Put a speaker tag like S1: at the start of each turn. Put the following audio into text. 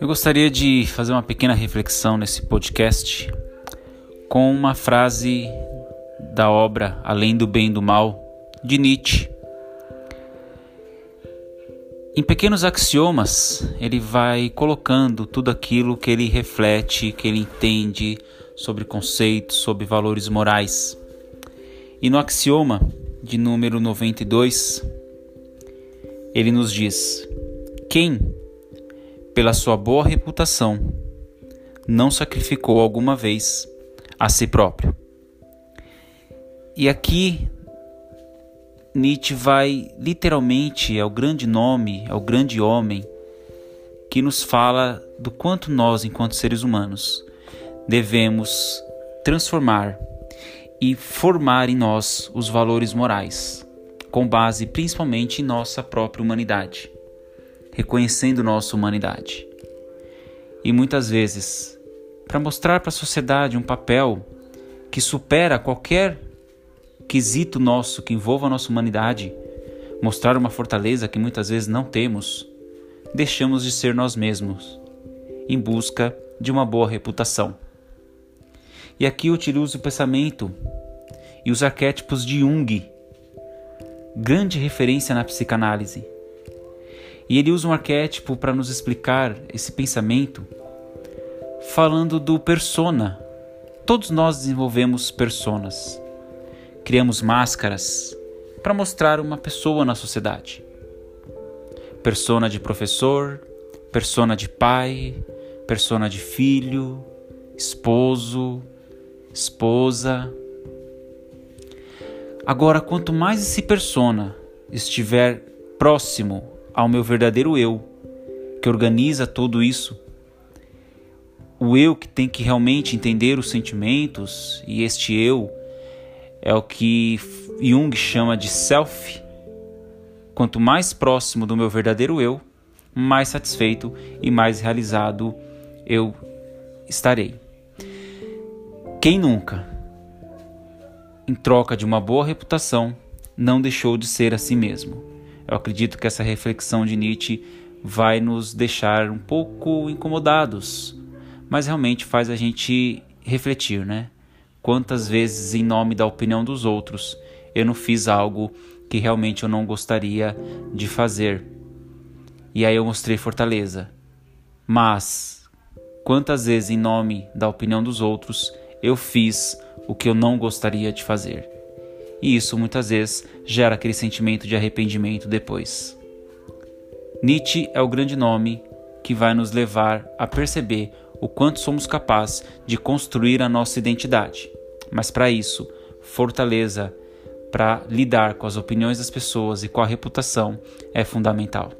S1: Eu gostaria de fazer uma pequena reflexão nesse podcast com uma frase da obra Além do Bem e do Mal de Nietzsche. Em pequenos axiomas, ele vai colocando tudo aquilo que ele reflete, que ele entende sobre conceitos, sobre valores morais. E no axioma de número 92, ele nos diz: Quem pela sua boa reputação, não sacrificou alguma vez a si próprio. E aqui Nietzsche vai literalmente ao grande nome, ao grande homem, que nos fala do quanto nós, enquanto seres humanos, devemos transformar e formar em nós os valores morais, com base principalmente em nossa própria humanidade reconhecendo nossa humanidade. E muitas vezes, para mostrar para a sociedade um papel que supera qualquer quesito nosso que envolva a nossa humanidade, mostrar uma fortaleza que muitas vezes não temos, deixamos de ser nós mesmos, em busca de uma boa reputação. E aqui eu utilizo o pensamento e os arquétipos de Jung, grande referência na psicanálise e ele usa um arquétipo para nos explicar esse pensamento, falando do persona. Todos nós desenvolvemos personas. Criamos máscaras para mostrar uma pessoa na sociedade. Persona de professor, persona de pai, persona de filho, esposo, esposa. Agora, quanto mais esse persona estiver próximo ao meu verdadeiro eu, que organiza tudo isso. O eu que tem que realmente entender os sentimentos, e este eu é o que Jung chama de self. Quanto mais próximo do meu verdadeiro eu, mais satisfeito e mais realizado eu estarei. Quem nunca, em troca de uma boa reputação, não deixou de ser a si mesmo? Eu acredito que essa reflexão de Nietzsche vai nos deixar um pouco incomodados, mas realmente faz a gente refletir, né? Quantas vezes, em nome da opinião dos outros, eu não fiz algo que realmente eu não gostaria de fazer. E aí eu mostrei fortaleza. Mas quantas vezes, em nome da opinião dos outros, eu fiz o que eu não gostaria de fazer? e isso muitas vezes gera aquele sentimento de arrependimento depois. Nietzsche é o grande nome que vai nos levar a perceber o quanto somos capazes de construir a nossa identidade. Mas para isso, fortaleza para lidar com as opiniões das pessoas e com a reputação é fundamental.